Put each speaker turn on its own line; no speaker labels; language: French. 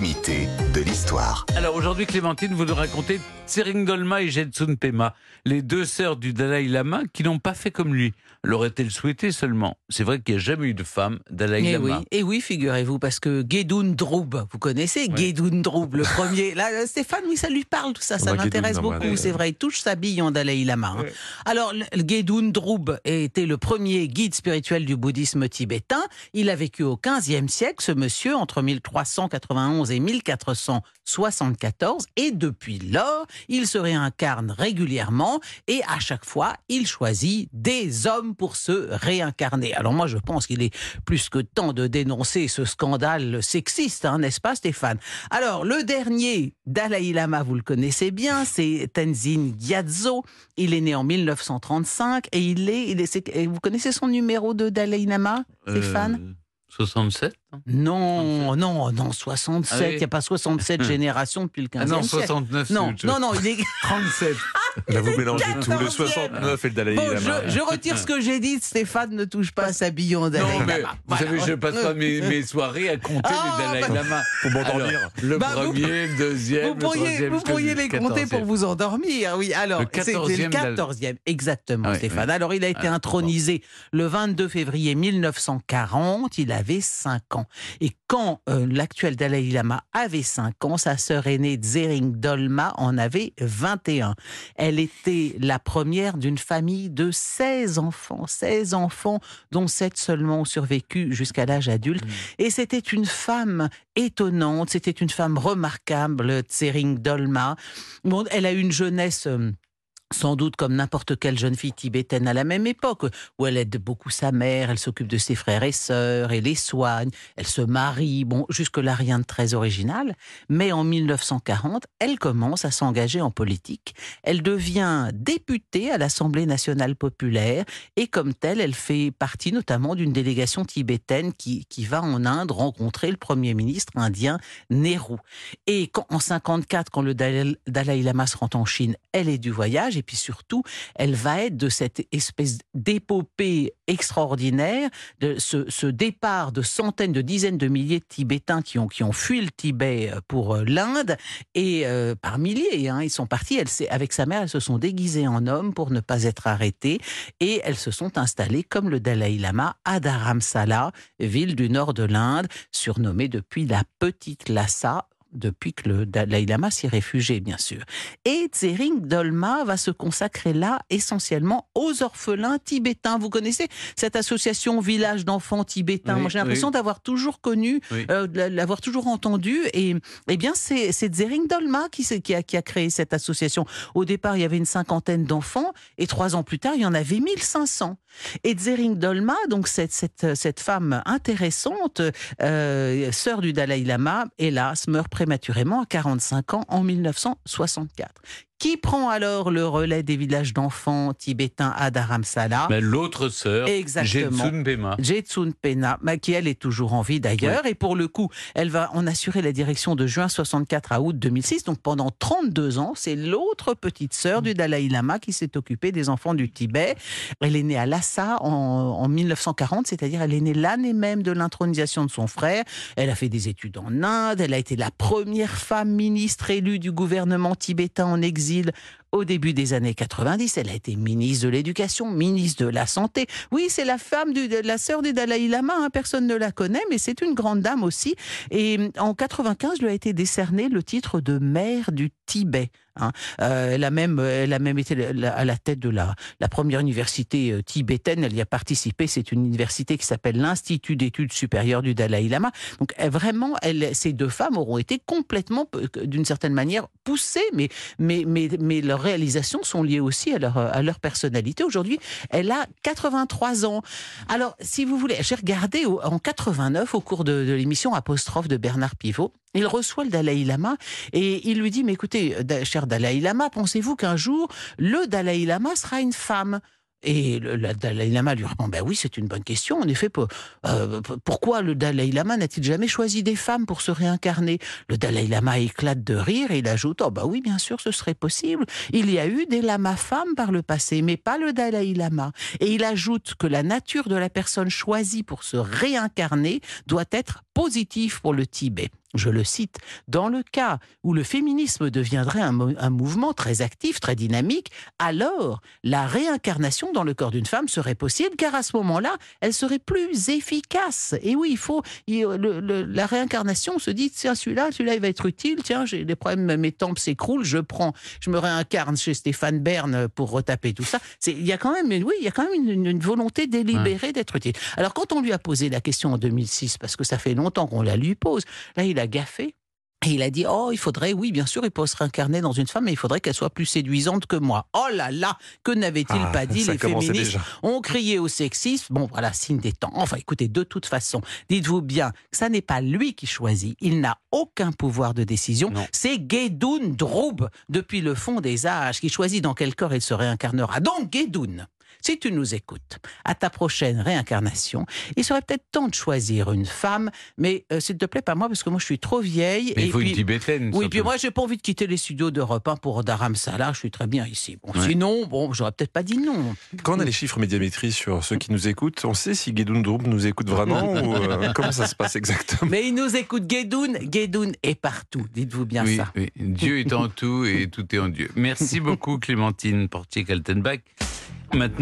l'intimité de l'histoire.
Alors aujourd'hui, Clémentine, vous nous racontez Tsering Dolma et Jetsun Pema, les deux sœurs du Dalai Lama qui n'ont pas fait comme lui. L'aurait-elle souhaité seulement? C'est vrai qu'il n'y a jamais eu de femme Dalai
Et
Lama.
oui, et oui figurez-vous, parce que Gedun Droub, vous connaissez
Ouais.
Gedun Droub, le premier. Là, euh, Stéphane, oui, ça lui parle tout ça, ça m'intéresse
non,
beaucoup, c'est vrai. Il touche sa bille en Dalai Lama. hein.
Ouais.
Alors, Gedun Droub était le premier guide spirituel du bouddhisme tibétain. Il a vécu au XVe siècle, ce monsieur, entre 1391 et 1474. Et depuis lors, il se réincarne régulièrement et à chaque fois, il choisit des hommes pour se réincarner. Alors moi, je pense qu'il est plus que temps de dénoncer ce scandale sexiste, hein, n'est-ce pas Stéphane? Alors, le dernier Dalai Lama, vous le connaissez bien, c'est Tenzin Gyatso. Il est né en 1935 et il est... Il vous connaissez son numéro de Dalai Lama, Stéphane?
Euh, 67 non
Non, non, non, 67.
Ah
Il
oui.
n'y a pas 67 générations depuis le 15e
Ah non,
siècle.
69.
Non,
c'est-
non, non, il est...
37.
Là, vous mélangez tout. Le
14e.
69 et le Dalai
Bon,
Lama.
je, je retire ce que j'ai dit. Stéphane ne touche pas à sa bille en Dalai
Non, mais
Lama.
vous
Voilà.
savez, je passe pas mes, mes soirées à compter
Ah,
les Dalai
bah-
Lama.
Pour m'endormir.
Alors, Le
Bah, vous-
premier, le deuxième,
Vous
le
pourriez,
troisième,
vous pourriez les compter
14e.
pour vous endormir, oui. Alors,
Le
c'était
14e
le
Dalai-
14e, exactement,
Ouais,
Stéphane.
ouais.
Alors, il a été
Ah,
intronisé le 22 février 1940. Il avait 5 ans. Et quand euh, l'actuel Dalai Lama avait 5 ans, sa sœur aînée Tsering Dolma en avait 21. Elle était la première d'une famille de 16 enfants. 16 enfants, dont 7 seulement ont survécu jusqu'à l'âge adulte. Et c'était une femme étonnante, c'était une femme remarquable, Tsering Dolma. Bon, elle a eu une jeunesse. Sans doute comme n'importe quelle jeune fille tibétaine à la même époque, où elle aide beaucoup sa mère, elle s'occupe de ses frères et sœurs, elle les soigne, elle se marie, bon, jusque-là rien de très original, mais en 1940, elle commence à s'engager en politique, elle devient députée à l'Assemblée nationale populaire, et comme telle, elle fait partie notamment d'une délégation tibétaine qui, qui va en Inde rencontrer le Premier ministre indien Nehru. Et en 54, quand le Dalai Lama se rend en Chine, elle est du voyage et puis surtout, elle va être de cette espèce d'épopée extraordinaire, de ce, départ de centaines, de dizaines de milliers de Tibétains qui ont, qui ont fui le Tibet pour euh, l'Inde et euh, par milliers, hein, ils sont partis. Elle, avec sa mère, elles se sont déguisées en hommes pour ne pas être arrêtées et elles se sont installées comme le Dalai Lama à Dharamsala, ville du nord de l'Inde, surnommée depuis la Petite Lhasa, depuis que le Dalai Lama s'y réfugié, bien sûr. Et Tsering Dolma va se consacrer là essentiellement aux orphelins tibétains. Vous connaissez cette association Village d'enfants tibétains?
Oui,
Moi, j'ai l'impression
oui.
d'avoir toujours connu,
Oui.
euh, l'avoir toujours entendu. Et eh bien, c'est Tsering Dolma qui, a, qui a créé cette association. Au départ, il y avait une cinquantaine d'enfants, et trois ans plus tard, il y en avait 1500. Et Tsering Dolma, donc cette, cette, cette femme intéressante, euh, sœur du Dalai Lama, hélas, meurt prématurément à 45 ans en 1964. Qui prend alors le relais des villages d'enfants tibétains à Dharamsala
l'autre sœur. Jetsun Pema.
Jetsun Pena, qui elle est toujours en vie d'ailleurs, et pour le coup, elle va en assurer la direction de juin 64 à août 2006, donc pendant 32 ans, c'est l'autre petite sœur du Dalai Lama qui s'est occupée des enfants du Tibet. Elle est née à Lhasa en, en 1940, c'est-à-dire elle est née l'année même de l'intronisation de son frère. Elle a fait des études en Inde, elle a été la première femme ministre élue du gouvernement tibétain en exil îles au début des années 90. Elle a été ministre de l'Éducation, ministre de la Santé. Oui, c'est la femme de la sœur du Dalai Lama. hein, personne ne la connaît, mais c'est une grande dame aussi. Et en 95, lui a été décerné le titre de mère du Tibet. hein. Euh, elle, a même, été à la tête de la, première université euh, tibétaine. Elle y a participé. C'est une université qui s'appelle l'Institut d'études supérieures du Dalai Lama. Donc vraiment, ces deux femmes auront été complètement, euh, d'une certaine manière, poussées, mais, mais leurs réalisations sont liées aussi à leur, personnalité. Aujourd'hui, elle a 83 ans. Alors, si vous voulez, j'ai regardé en 89, au cours de, de l'émission Apostrophe de Bernard Pivot, il reçoit le Dalai Lama et il lui dit, mais écoutez, cher Dalai Lama, pensez-vous qu'un jour, le Dalai Lama sera une femme? Et le, Dalai Lama lui répond Ben oui, c'est une bonne question. En effet, euh, pourquoi le Dalai Lama n'a-t-il jamais choisi des femmes pour se réincarner? Le Dalai Lama éclate de rire et il ajoute Oh, bah oui, bien sûr, ce serait possible. Il y a eu des lamas femmes par le passé, mais pas le Dalai Lama. Et il ajoute que la nature de la personne choisie pour se réincarner doit être positive pour le Tibet. Je le cite, dans le cas où le féminisme deviendrait un, mo- un mouvement très actif, très dynamique, alors la réincarnation dans le corps d'une femme serait possible, car à ce moment-là, elle serait plus efficace. Et oui, il faut il- le- le- la réincarnation se dit tiens celui-là, celui-là il va être utile. Tiens, j'ai des problèmes, mes tempes s'écroulent, je prends, je me réincarne chez Stéphane Bern pour retaper tout ça. C'est il y a quand même, oui, il y a quand même une, une volonté délibérée d'être utile. Alors quand on lui a posé la question en 2006, parce que ça fait longtemps qu'on la lui pose, là il a gaffé. Et il a dit, oh, il faudrait, oui, bien sûr, il peut se réincarner dans une femme, mais il faudrait qu'elle soit plus séduisante que moi. Oh là là, que n'avait-il
Ah,
pas dit les féministes
déjà.
on criait au sexisme. Bon, voilà, signe des temps. Enfin, écoutez, de toute façon, dites-vous bien que ça n'est pas lui qui choisit. Il n'a aucun pouvoir de décision. C'est Guédoun Droub, depuis le fond des âges, qui choisit dans quel corps il se réincarnera. Donc, Guédoun, si tu nous écoutes, à ta prochaine réincarnation, il serait peut-être temps de choisir une femme, mais euh, s'il te plaît, pas moi, parce que moi, je suis trop vieille.
Mais
et
il faut
puis-
une tibétaine.
oui, puis moi, j'ai pas envie de quitter les studios d'Europe 1 pour Dharam Salah. Je suis très bien ici. Bon,
Ouais.
sinon, bon, j'aurais peut-être pas dit non.
Quand on a les chiffres médiamétrie sur ceux qui nous écoutent, on sait si Guédoun Droub nous écoute vraiment ou euh, comment ça se passe exactement
Mais il nous écoute Guédoun. Guédoun est partout. Dites-vous bien
oui,
ça.
oui. Dieu est en tout et tout est en Dieu. Merci beaucoup Clémentine Portier-Kaltenbach. Maintenant,